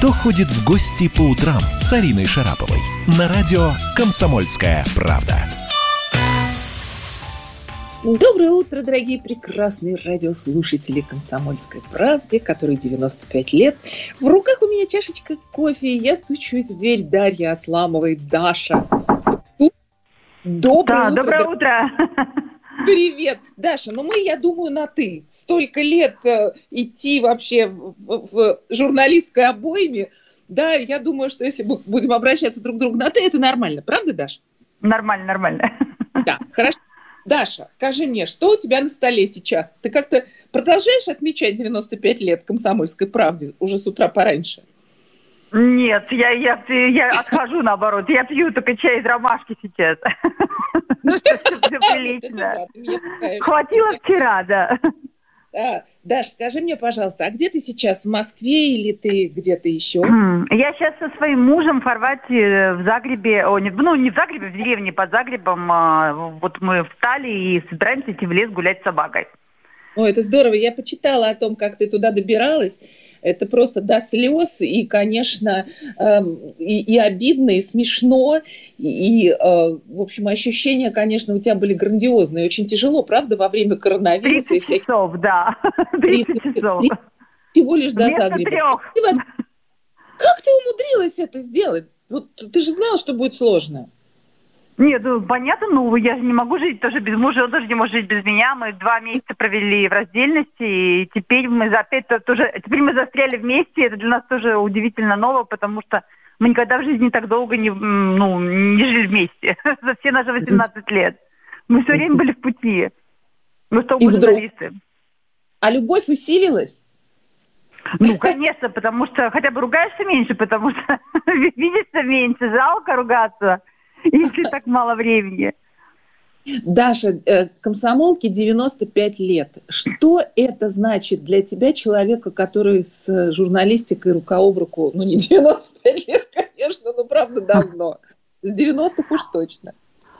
«Кто ходит в гости по утрам» с Ариной Шараповой на радио «Комсомольская правда». Доброе утро, дорогие прекрасные радиослушатели «Комсомольской правде», которые 95 лет. В руках у меня чашечка кофе, и я стучусь в дверь Дарьи Асламовой. Даша. Доброе да, утро. Доброе утро. Привет, Даша. Ну мы, я думаю, на ты. Столько лет э, идти вообще в, в, в журналистской обойме. Да, я думаю, что если мы будем обращаться друг к другу на ты, это нормально. Правда, Даша? Нормально, нормально. Да, хорошо. Даша, скажи мне, что у тебя на столе сейчас? Ты как-то продолжаешь отмечать 95 лет комсомольской правде уже с утра пораньше? Нет, я, я, я отхожу наоборот. Я пью только чай из ромашки сейчас. Прилично. Хватило вчера, да. Да. Даш, скажи мне, пожалуйста, а где ты сейчас? В Москве или ты где-то еще? Я сейчас со своим мужем в Хорватии, в Загребе, о, не, ну не в Загребе, в деревне под Загребом. А, вот мы встали и собираемся идти в лес гулять с собакой. О, это здорово. Я почитала о том, как ты туда добиралась. Это просто до слез, и, конечно, э, и, и обидно, и смешно, и, э, в общем, ощущения, конечно, у тебя были грандиозные. Очень тяжело, правда, во время коронавируса 30 и всяких... часов, да. 30 часов. Всего лишь до Загреба. Как ты умудрилась это сделать? Вот ты же знала, что будет сложно. Нет, ну, понятно, ну, я же не могу жить тоже без мужа, он тоже не может жить без меня. Мы два месяца провели в раздельности, и теперь мы опять тоже, теперь мы застряли вместе, это для нас тоже удивительно ново, потому что мы никогда в жизни так долго не, ну, не жили вместе, за все наши 18 лет. Мы все время были в пути. Мы что, журналисты. А любовь усилилась? Ну, конечно, потому что хотя бы ругаешься меньше, потому что видишься меньше, жалко ругаться если так мало времени. Даша, э, комсомолке 95 лет. Что это значит для тебя, человека, который с журналистикой рука об руку, ну не 95 лет, конечно, но правда давно, с 90-х уж точно.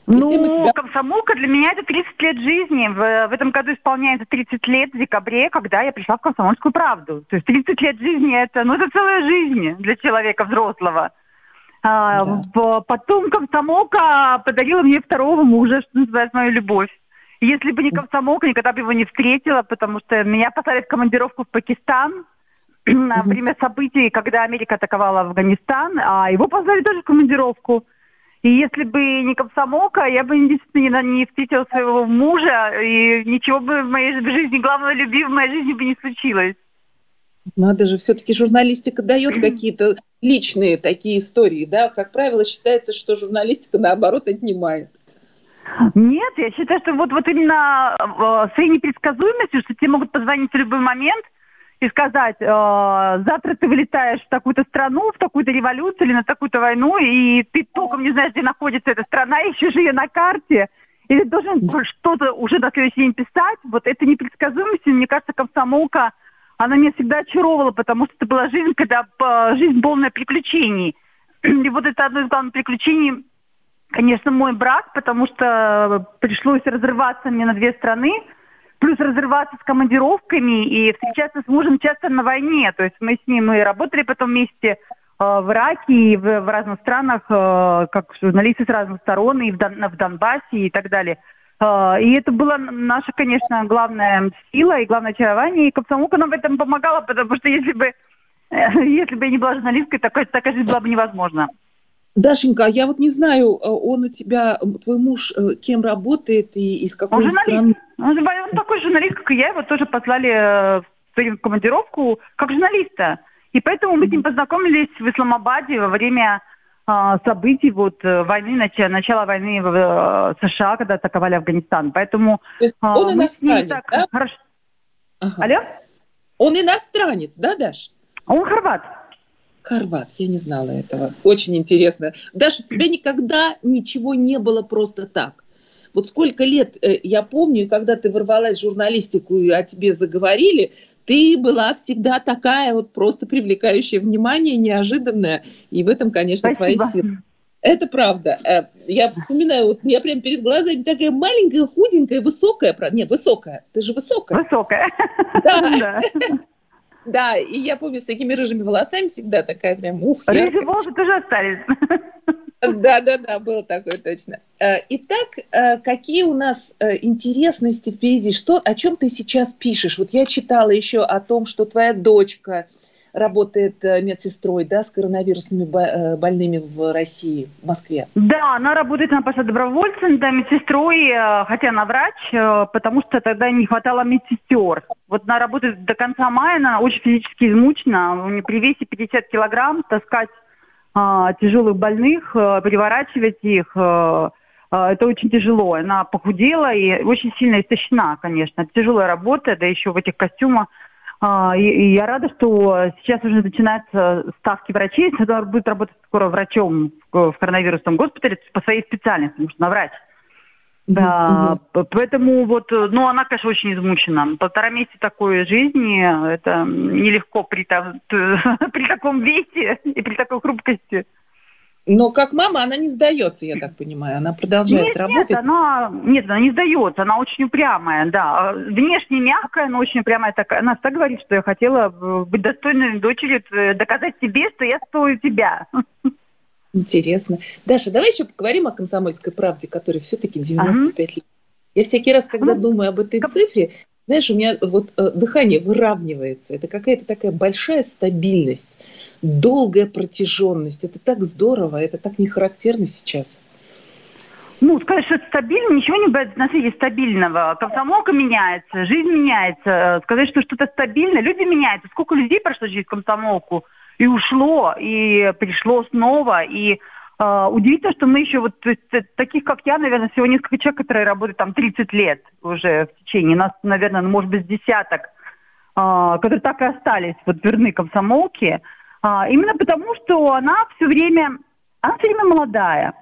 Ну, тебя... комсомолка для меня это 30 лет жизни. В, в этом году исполняется 30 лет в декабре, когда я пришла в комсомольскую правду. То есть 30 лет жизни это, ну, это целая жизнь для человека взрослого. А, да. Потом комсомолка подарила мне второго мужа, что называется, мою любовь. Если бы не комсомолка, никогда бы его не встретила, потому что меня послали в командировку в Пакистан на время событий, когда Америка атаковала Афганистан, а его позвали тоже в командировку. И если бы не комсомолка, я бы действительно не встретила своего мужа, и ничего бы в моей жизни, главного любви в моей жизни бы не случилось. Надо же, все-таки журналистика дает какие-то личные такие истории, да? Как правило, считается, что журналистика, наоборот, отнимает. Нет, я считаю, что вот, вот именно э, своей непредсказуемостью, что тебе могут позвонить в любой момент и сказать, э, завтра ты вылетаешь в такую-то страну, в такую-то революцию или на такую-то войну, и ты толком не знаешь, где находится эта страна, ищешь ее на карте, и ты должен что-то уже на следующий день писать. Вот это непредсказуемость, мне кажется, комсомолка – она меня всегда очаровывала, потому что это была жизнь, когда жизнь полная приключений. И вот это одно из главных приключений, конечно, мой брак, потому что пришлось разрываться мне на две страны, плюс разрываться с командировками и встречаться с мужем часто на войне. То есть мы с ним и работали потом вместе э, в Ираке и в, разных странах, э, как журналисты с разных сторон, и в Донбассе и так далее. А, и это была наша, конечно, главная сила и главное очарование. И комсомолка нам в этом помогала, потому что если бы, если бы я не была журналисткой, такая, такая жизнь была бы невозможна. Дашенька, я вот не знаю, э, он у тебя, твой муж, э, кем работает и из какой он страны? Он, он такой журналист, как и я, его тоже послали э, в командировку как журналиста. И поэтому мы с ним познакомились в Исламабаде во время а, событий вот э, войны, начала, начала войны в э, США, когда атаковали Афганистан. Поэтому То есть а, он иностранец, так да? Хорошо... Ага. Алло? Он иностранец, да, Даш? Он хорват. Хорват, я не знала этого. Очень интересно. Даш, у тебя никогда ничего не было просто так. Вот сколько лет э, я помню, когда ты ворвалась в журналистику и о тебе заговорили, ты была всегда такая вот просто привлекающая внимание, неожиданная. И в этом, конечно, Спасибо. твоя сила. Это правда. Э, я вспоминаю, вот я прям перед глазами такая маленькая, худенькая, высокая. Не, высокая. Ты же высокая. Высокая. Да. Да, и я помню, с такими рыжими волосами всегда такая прям ух, Рыжие волосы тоже остались. Да, да, да, было такое точно. Э, итак, э, какие у нас э, интересности впереди? Что, о чем ты сейчас пишешь? Вот я читала еще о том, что твоя дочка работает медсестрой, да, с коронавирусными больными в России, в Москве. Да, она работает, она пошла добровольцем, да, медсестрой, хотя она врач, потому что тогда не хватало медсестер. Вот она работает до конца мая, она очень физически измучена, при весе 50 килограмм таскать тяжелых больных, а, переворачивать их, а, а, это очень тяжело. Она похудела и очень сильно истощена, конечно. Тяжелая работа, да еще в этих костюмах. А, и я рада, что сейчас уже начинаются ставки врачей. Она будет работать скоро врачом в коронавирусном госпитале по своей специальности, потому что она врач. Да, угу. поэтому вот, э, ну, она, конечно, очень измучена. Полтора месяца такой жизни, это нелегко при, при таком весе и при такой хрупкости. Но как мама она не сдается, я так понимаю, она продолжает нет, работать. Нет, она, нет, она не сдается, она очень упрямая, да. Внешне мягкая, но очень упрямая такая. Она всегда говорит, что я хотела быть достойной дочерью, э, доказать тебе, что я стою тебя. Интересно. Даша, давай еще поговорим о комсомольской правде, которой все-таки 95 ага. лет. Я всякий раз, когда ну, думаю об этой цифре, знаешь, у меня вот э, дыхание выравнивается. Это какая-то такая большая стабильность, долгая протяженность. Это так здорово, это так не характерно сейчас. Ну, сказать, что это стабильно, ничего не бывает на свете стабильного. Комсомолка меняется, жизнь меняется. Сказать, что что-то стабильно, люди меняются. Сколько людей прошло через комсомолку? И ушло, и пришло снова, и э, удивительно, что мы еще вот есть, таких, как я, наверное, всего несколько человек, которые работают там 30 лет уже в течение, нас, наверное, может быть, десяток, э, которые так и остались вот верны комсомолке, э, именно потому, что она все время, она все время молодая.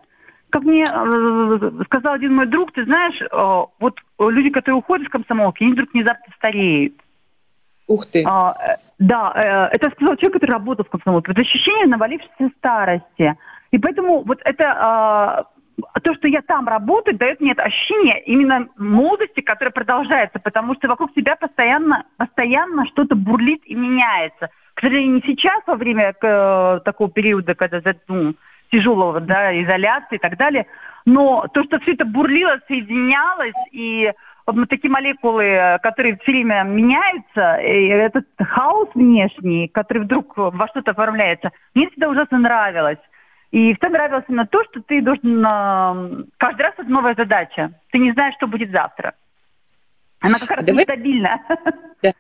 Как мне э, сказал один мой друг, ты знаешь, э, вот люди, которые уходят из комсомолки, они вдруг внезапно стареют. Ух ты. А, э, да, э, это сказал человек, который работал в комсомолке. Вот ощущение навалившейся старости. И поэтому вот это э, то, что я там работаю, дает мне это ощущение именно молодости, которая продолжается, потому что вокруг тебя постоянно, постоянно что-то бурлит и меняется. К сожалению, не сейчас, во время э, такого периода, когда ну, тяжелого да, изоляции и так далее, но то, что все это бурлило, соединялось и вот такие молекулы, которые все время меняются, и этот хаос внешний, который вдруг во что-то оформляется, мне всегда ужасно нравилось. И всегда нравилось именно то, что ты должен... Каждый раз это новая задача. Ты не знаешь, что будет завтра. Она как раз давай... нестабильна. Да.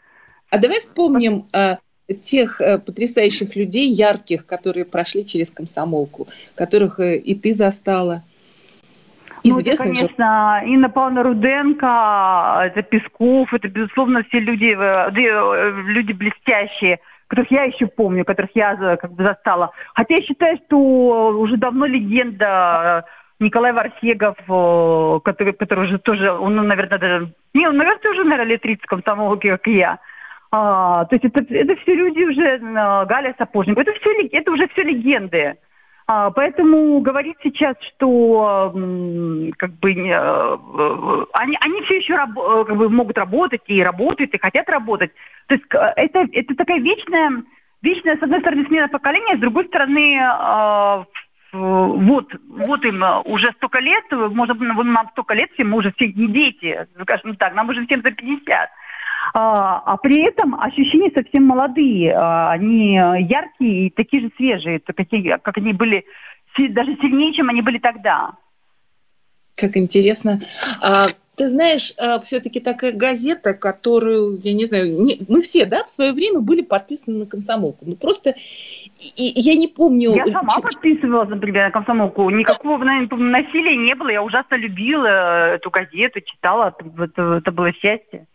А давай вспомним а, тех а, потрясающих людей, ярких, которые прошли через комсомолку, которых а, и ты застала, ну, это, конечно, Инна Павловна Руденко, это Песков, это, безусловно, все люди, э, э, люди блестящие, которых я еще помню, которых я как бы застала. Хотя я считаю, что уже давно легенда э, Николай Варсегов, который, который уже тоже, он, наверное, даже... Не, он, наверное, тоже, наверное, лет 30 комсомолки, как я. А, то есть это, это все люди уже, Галя Сапожникова, это, все, это уже все легенды. А, поэтому говорить сейчас, что как бы э, они, они все еще раб, э, как бы, могут работать и работают, и хотят работать. То есть это, это такая вечная, вечная, с одной стороны, смена поколения, с другой стороны, а, вот, вот им уже столько лет, можно, нам столько лет, все мы уже все не дети, скажем так, нам уже всем за 50. А, а при этом ощущения совсем молодые, а, они яркие и такие же свежие, какие, как они были, даже сильнее, чем они были тогда. Как интересно. А, ты знаешь, а, все-таки такая газета, которую, я не знаю, не, мы все, да, в свое время были подписаны на комсомолку. Ну просто и, я не помню. Я сама что... подписывалась, например, на комсомолку. Никакого насилия не было. Я ужасно любила эту газету, читала. Это, это было счастье.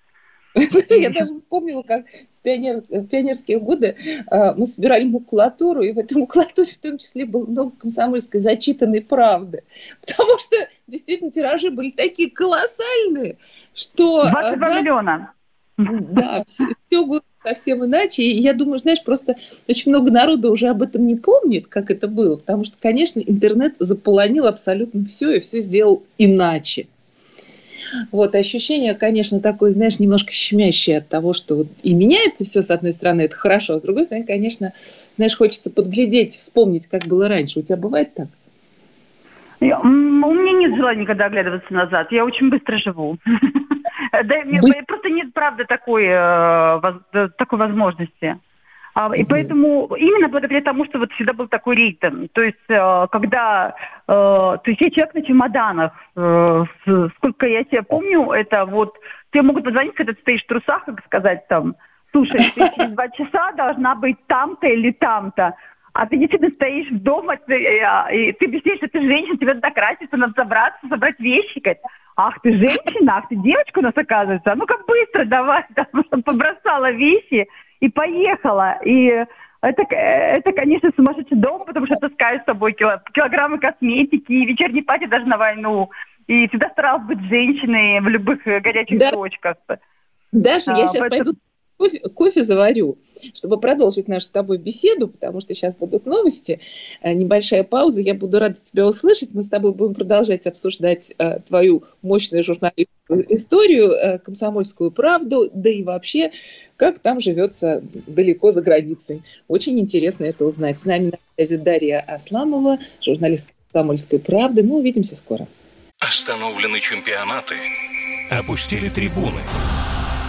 Я даже вспомнила, как в, пионер, в пионерские годы э, мы собирали макулатуру, и в этой макулатуре в том числе было много комсомольской зачитанной правды. Потому что действительно тиражи были такие колоссальные, что... 22 да, миллиона. Да, все, все было совсем иначе. И я думаю, знаешь, просто очень много народа уже об этом не помнит, как это было, потому что, конечно, интернет заполонил абсолютно все и все сделал иначе. Вот, ощущение, конечно, такое, знаешь, немножко щемящее от того, что вот и меняется все, с одной стороны, это хорошо, а с другой стороны, конечно, знаешь, хочется подглядеть, вспомнить, как было раньше. У тебя бывает так? Я, у меня нет желания никогда оглядываться назад. Я очень быстро живу. Да, просто нет, правда, такой, э, такой возможности. А, и поэтому именно благодаря тому, что вот всегда был такой ритм, то есть э, когда, э, то есть я человек на чемоданах, э, сколько я себя помню, это вот, тебе могут позвонить, когда ты стоишь в трусах, как сказать там, слушай, ты через два часа должна быть там-то или там-то, а ты действительно стоишь дома, ты, и ты объясняешь, что ты женщина, тебе надо краситься, надо забраться, собрать вещи, говорит, ах, ты женщина, ах, ты девочка у нас оказывается, а ну-ка быстро давай, там, побросала вещи, и поехала. И это, это, конечно, сумасшедший дом, потому что таскаю с собой килограммы косметики, и вечерний пати даже на войну. И всегда старалась быть женщиной в любых э, горячих да. точках. Даша, а, я сейчас поэтому... пойду кофе, кофе заварю, чтобы продолжить нашу с тобой беседу, потому что сейчас будут новости. Э, небольшая пауза, я буду рада тебя услышать. Мы с тобой будем продолжать обсуждать э, твою мощную журналистскую историю, э, комсомольскую правду, да и вообще, как там живется далеко за границей. Очень интересно это узнать. С нами на связи Дарья Асламова, журналист комсомольской правды. Мы увидимся скоро. Остановлены чемпионаты, опустили трибуны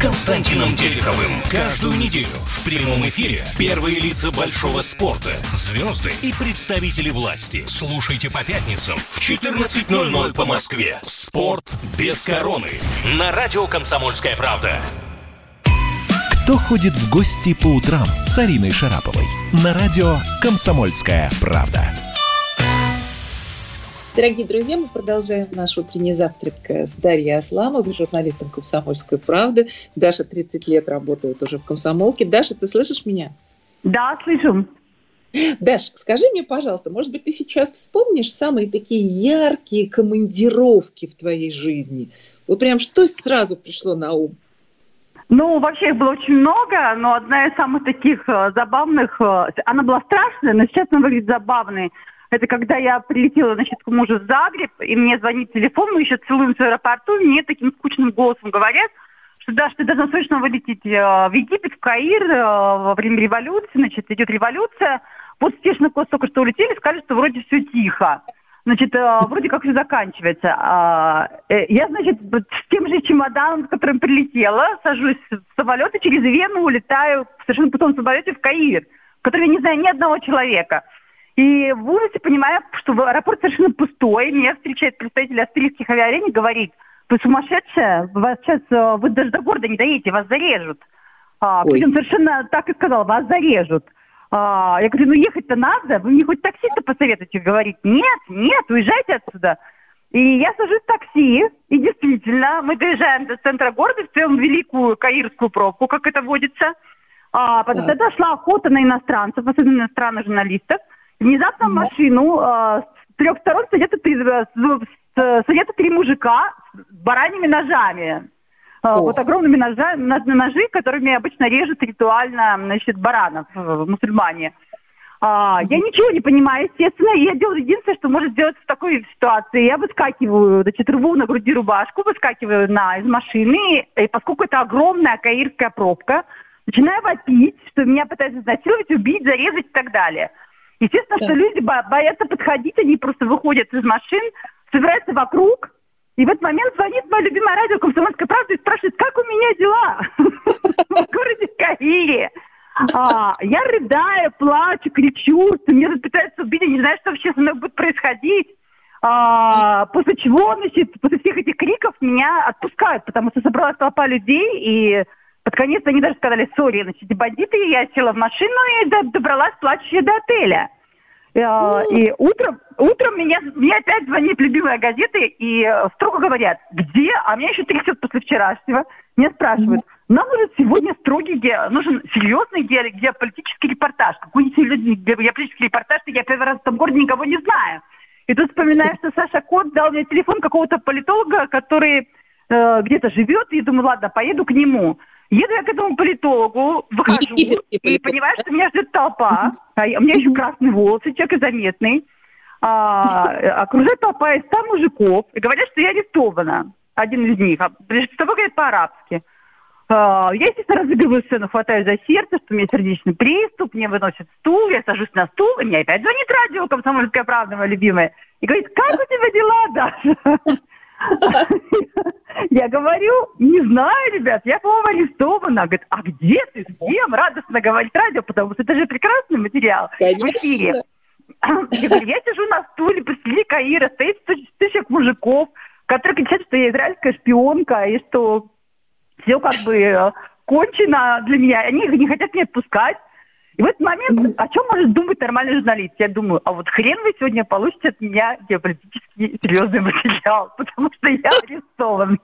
Константином Тереховым. Каждую неделю в прямом эфире первые лица большого спорта, звезды и представители власти. Слушайте по пятницам в 14.00 по Москве. Спорт без короны. На радио «Комсомольская правда». Кто ходит в гости по утрам с Ариной Шараповой? На радио «Комсомольская правда». Дорогие друзья, мы продолжаем наш утренний завтрак с Дарьей Асламовой, журналистом «Комсомольской правды». Даша 30 лет работает уже в «Комсомолке». Даша, ты слышишь меня? Да, слышу. Даш, скажи мне, пожалуйста, может быть, ты сейчас вспомнишь самые такие яркие командировки в твоей жизни? Вот прям что сразу пришло на ум? Ну, вообще их было очень много, но одна из самых таких э, забавных, э, она была страшная, но сейчас она выглядит забавной. Это когда я прилетела, значит, к мужу в Загреб, и мне звонит телефон, мы еще целуемся в аэропорту, и мне таким скучным голосом говорят, что да, что ты должна срочно вылететь э, в Египет, в Каир э, во время революции, значит, идет революция. Вот стешно только что улетели, сказали, что вроде все тихо. Значит, э, вроде как все заканчивается. А, я, значит, с тем же чемоданом, с которым прилетела, сажусь в самолет и через Вену улетаю в совершенно пустом самолете в Каир, в котором я не знаю ни одного человека. И в ужасе понимая, что аэропорт совершенно пустой, меня встречает представитель австрийских авиалиний, говорит, вы сумасшедшая, вас сейчас, э, вы даже до города не доедете, вас зарежут. А, причем совершенно так и сказал, вас зарежут. А, я говорю, ну ехать-то надо, вы мне хоть такси-то посоветуете? Говорит, нет, нет, уезжайте отсюда. И я сажусь в такси, и действительно, мы доезжаем до центра города, в великую каирскую пробку, как это водится. А, потом да. тогда шла охота на иностранцев, особенно иностранных журналистов. Внезапно в машину э, с трех сторон садятся три, садятся три мужика с бараньими ножами. Э, вот огромными ножа, ножи, которыми обычно режут ритуально значит, баранов э, мусульмане. А, я ничего не понимаю, естественно. Я делаю единственное, что может сделать в такой ситуации. Я выскакиваю, значит, рву на груди рубашку, выскакиваю на, из машины, и поскольку это огромная каирская пробка, начинаю вопить, что меня пытаются изнасиловать, убить, зарезать и так далее. Естественно, да. что люди боятся подходить, они просто выходят из машин, собираются вокруг, и в этот момент звонит мое любимое радио «Комсомольская правда» и спрашивает, как у меня дела в городе Каире. А, я рыдаю, плачу, кричу, меня тут пытаются убить, я не знаю, что вообще со мной будет происходить. А, после чего, значит, после всех этих криков меня отпускают, потому что собралась толпа людей, и под конец они даже сказали, сори, значит, бандиты, я села в машину и добралась плачущая до отеля. Э, и утром, утром меня, мне опять звонит любимая газета и э, строго говорят, где? А меня еще трясет после вчерашнего. Меня спрашивают, нам нужен сегодня строгий, ге, нужен серьезный ге, геополитический репортаж. Какой-нибудь серьезный геополитический репортаж, я первый раз в этом городе никого не знаю. И тут вспоминаю, что Саша Кот дал мне телефон какого-то политолога, который э, где-то живет, и думаю, ладно, поеду к нему. Еду я к этому политологу, выхожу, и понимаю, что меня ждет толпа, а у меня еще красные волосы, человек заметный. А, окружает толпа из 100 мужиков, и говорят, что я арестована, один из них. А, что говорит по-арабски. А, я, естественно, разыгрываю сцену, хватаю за сердце, что у меня сердечный приступ, мне выносят стул, я сажусь на стул, и мне опять звонит радио «Комсомольская правда», моя любимая, и говорит, как у тебя дела, Даша? Я говорю, не знаю, ребят, я, по-моему, арестована. Говорит, а где ты, с кем? Радостно говорить радио, потому что это же прекрасный материал Конечно. в эфире. Я говорю, я сижу на стуле посреди Каира, стоит тысяча мужиков, которые кричат, что я израильская шпионка, и что все как бы э, кончено для меня. Они не хотят меня отпускать. И в этот момент, о чем может думать нормальный журналист? Я думаю, а вот хрен вы сегодня получите от меня геополитический серьезный материал, потому что я арестован.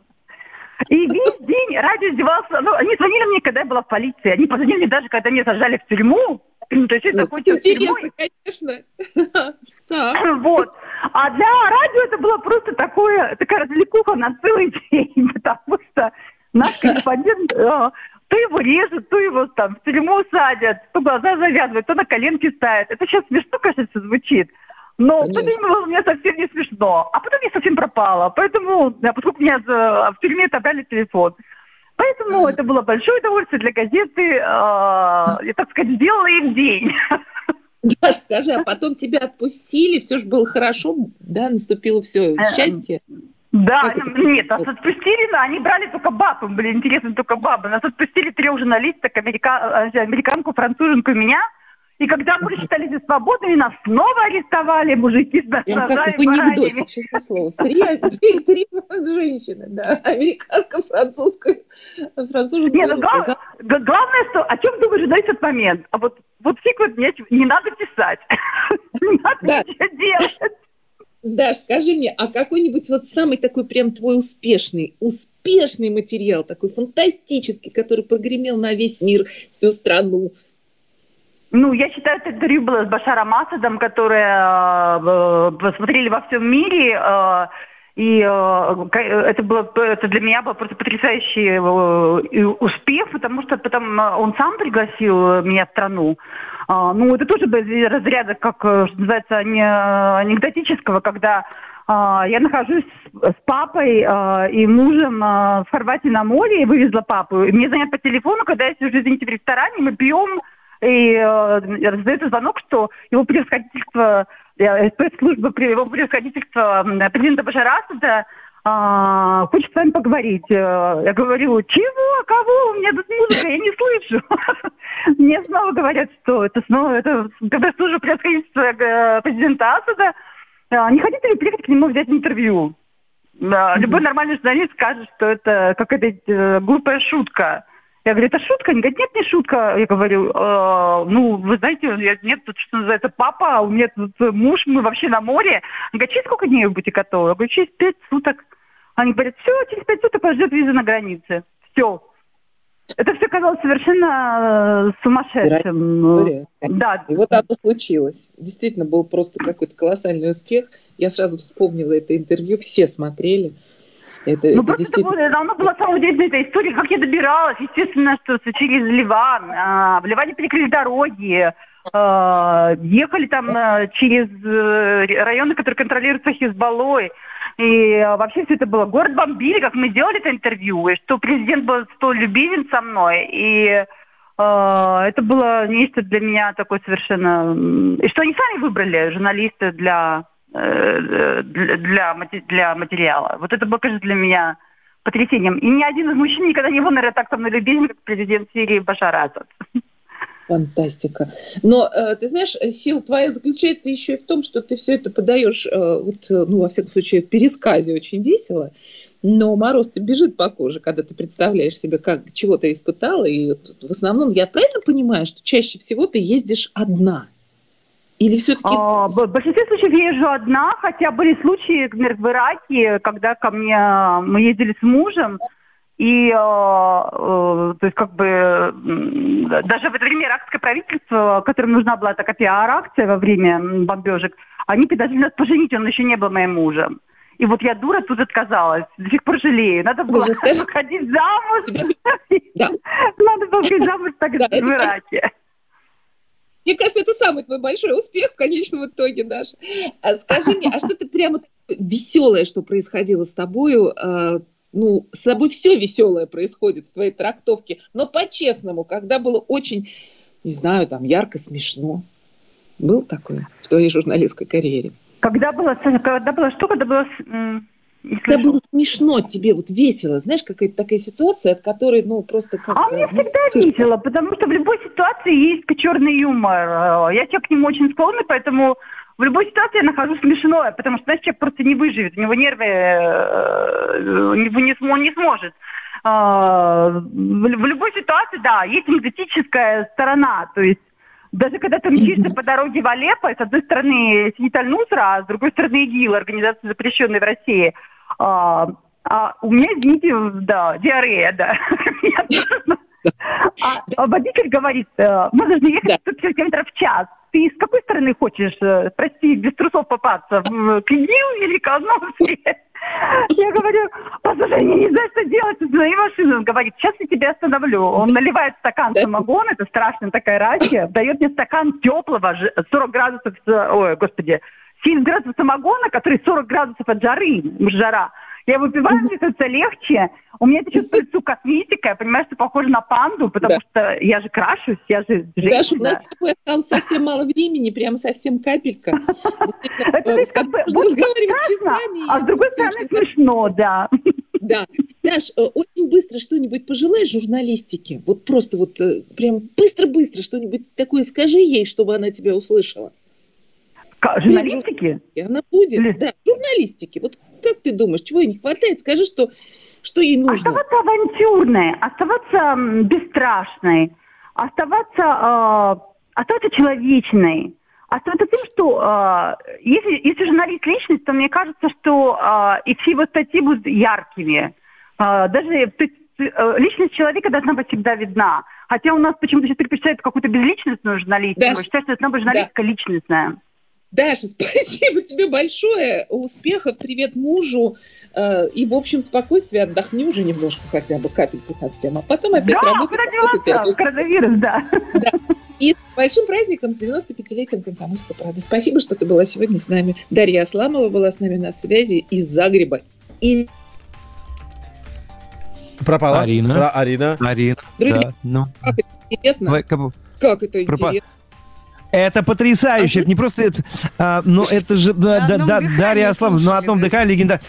И весь день радио издевался. Ну, они звонили мне, когда я была в полиции. Они позвонили мне даже, когда меня сажали в тюрьму. Ну, то есть это закончилось Интересно, конечно. Вот. А для радио это было просто такое, такая развлекуха на целый день, потому что наш корреспондент э, то его режут, то его там в тюрьму садят, то глаза завязывают, то на коленки ставят. Это сейчас смешно, кажется, звучит. Но Конечно. в тот день было мне совсем не смешно. А потом я совсем пропала. Поэтому, поскольку меня в тюрьме отобрали телефон. Поэтому это было большое удовольствие для газеты. Э, я, так сказать, сделала им день. Даш, скажи, а потом тебя отпустили, все же было хорошо, да, наступило все э, счастье? Да, нет, нас отпустили, да, они брали только баб, им были интересны только бабы. Нас отпустили трех журналисток, америка... Э, американку, француженку и меня. И когда мы считались свободными, нас снова арестовали мужики с ножами. В анекдоте, честное слово. Три, три, три женщины, да. Американка, французская, француженка. Нет, ну, глав... главное, что, о чем думаешь в этот момент? А вот, вот фиг вот мне не надо писать. Не надо ничего делать. Даш, скажи мне, а какой-нибудь вот самый такой прям твой успешный, успешный материал, такой фантастический, который прогремел на весь мир, всю страну? Ну, я считаю, это интервью было с Башаром Асадом, которое э, посмотрели во всем мире. Э, и э, это было это для меня был просто потрясающий э, успех, потому что потом он сам пригласил меня в страну. А, ну, это тоже из разряда, как, э, что называется, не, анекдотического, когда а, я нахожусь с папой а, и мужем в Хорватии на море, и вывезла папу. И мне звонят по телефону, когда я сижу, извините, в ресторане, мы пьем, и э, раздается звонок, что его превосходительство, э, спецслужба, его превосходительство президента Башара Асада а, хочет с вами поговорить. Э, я говорю, чего, кого? У меня тут музыка, я не слышу. Мне снова говорят, что это снова, это когда служу превосходительство э, президента Асада. А, не хотите ли приехать к нему взять интервью? Любой нормальный журналист скажет, что это какая-то э, глупая шутка. Я говорю, это шутка? Они говорят, нет, не шутка. Я говорю, э, ну, вы знаете, нет, тут что называется, папа, у меня тут муж, мы вообще на море. Он говорит, через сколько дней вы будете готовы? Я говорю, через пять суток. Они говорят, все, через пять суток вас ждет виза на границе. Все. Это все казалось совершенно э, сумасшедшим. Да. И вот оно случилось. Действительно, был просто какой-то колоссальный успех. Я сразу вспомнила это интервью, все смотрели. Это, ну, это просто действительно... это было, оно была самая удивительная эта история, как я добиралась. Естественно, что через Ливан. А, в Ливане перекрыли дороги. А, ехали там а, через э, районы, которые контролируются Хизбаллой. И а, вообще все это было. Город бомбили, как мы делали это интервью, и что президент был столь любезен со мной. И э, это было нечто для меня такое совершенно... И что они сами выбрали, журналисты, для, э, для, для материала. Вот это было, конечно, для меня потрясением. И ни один из мужчин никогда не был, наверное, так со мной любезен, как президент Сирии Башар Асад. Фантастика. Но э, ты знаешь, сила твоя заключается еще и в том, что ты все это подаешь, э, вот, э, ну, во всяком случае, в пересказе очень весело. Но мороз-то бежит по коже, когда ты представляешь себе, как, чего ты испытала. И в основном, я правильно понимаю, что чаще всего ты ездишь одна? Или все-таки... А, в большинстве случаев я езжу одна, хотя были случаи, например, в Ираке, когда ко мне мы ездили с мужем, и, э, э, то есть, как бы, даже в это время иракское правительство, которым нужна была такая пиар-акция во время бомбежек, они предложили нас поженить, он еще не был моим мужем. И вот я дура тут отказалась. До сих пор жалею. Надо было Боже, выходить замуж. Да. Надо было выходить замуж так Да, в Ираке. Мне кажется, это самый твой большой успех в конечном итоге, Даша. А скажи мне, а что ты прямо веселое, что происходило с тобою? Ну, с тобой все веселое происходит в твоей трактовке, но по-честному, когда было очень, не знаю, там, ярко, смешно. Был такое в твоей журналистской карьере? Когда было, когда было что? Когда было... Когда было смешно тебе, вот весело, знаешь, какая-то такая ситуация, от которой, ну, просто как... А мне ну, всегда цирк. весело, потому что в любой ситуации есть черный юмор. Я человек к нему очень склонный, поэтому в любой ситуации я нахожу смешное, потому что, знаешь, человек просто не выживет, у него нервы, э, не, он не сможет. А, В любой ситуации, да, есть анекдотическая сторона, то есть даже когда ты мчишься по дороге в Алеппо, с одной стороны сидит Аль-Нусра, а с другой стороны ИГИЛ, организация, запрещенная в России. А, а у меня, извините, да, диарея, да. А, а водитель говорит, э, мы должны ехать Да. 150 километров в час. Ты с какой стороны хочешь, э, прости, без трусов попасться? В к ИГИЛ или к Алнусре? Я говорю, послушай, я не знаю, что делать, останови машину. Он говорит, сейчас я тебя остановлю. Он наливает стакан самогона, это страшная такая рачья, дает мне стакан теплого, ж- 40 градусов, э, ой, господи, 70 градусов самогона, который 40 градусов от жары, жара. Я выпиваю, мне становится легче. У меня это чувствует лицу косметика. Я понимаю, что похоже на панду, потому Да. что я же крашусь, я же женщина. Даша, у нас с тобой осталось совсем мало времени, прям совсем капелька. Это э, как бы а с другой стороны смешно, да. Да. Даш, э, очень быстро что-нибудь пожелаешь журналистике? Вот просто вот э, прям быстро-быстро что-нибудь такое скажи ей, чтобы она тебя услышала. К- Журналистики? Она будет, Лиз. да, журналистики. Вот как ты думаешь, чего ей не хватает? Скажи, что, что ей нужно. Оставаться авантюрной, оставаться бесстрашной, оставаться, э, оставаться человечной, оставаться тем, что э, если, если журналист личность, то мне кажется, что э, и все его статьи будут яркими. Э, даже то есть, э, личность человека должна быть всегда видна. Хотя у нас почему-то сейчас предпочитают какую-то безличностную журналистику. Даша, Я считаю, что должна быть журналистика личностная. Даша, спасибо тебе большое. Успехов, привет мужу. э, И, в общем, спокойствия отдохни уже немножко хотя бы, капельку совсем. А потом опять Да, работать. работать. Коронавирус, да. И с большим праздником, с 95-летием «Комсомольской правды». Спасибо, что ты была сегодня с нами. Дарья Асламова была с нами на связи из Загреба. И, Пропала. Арина. Про Арина. Арина, друзья, да, ну, как это интересно, как как это Пропа- интересно. Это потрясающе. Это не просто это, а, но это же да, На да, да, Дарья Аславовна, на слушали, одном да. дыхании легенда.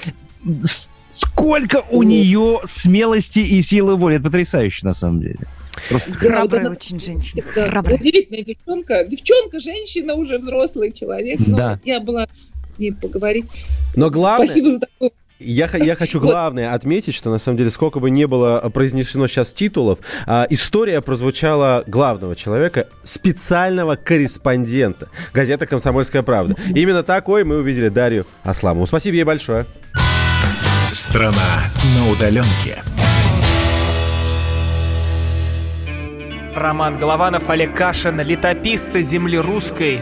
Сколько у нее смелости и силы воли. Это потрясающе, на самом деле. Да, Храбрая это- очень женщина. да, Храбрая. удивительная девчонка. Девчонка, женщина, уже взрослый человек. Но Да. я была с ней поговорить. Но главное, Спасибо за такую я, я хочу главное отметить, что на самом деле сколько бы не было произнесено сейчас титулов, а, история прозвучала главного человека, специального корреспондента газеты «Комсомольская правда». Именно такой мы увидели Дарью Асламову. Спасибо ей большое. Страна на удаленке. Роман Голованов, Олег Кашин, летописцы земли русской.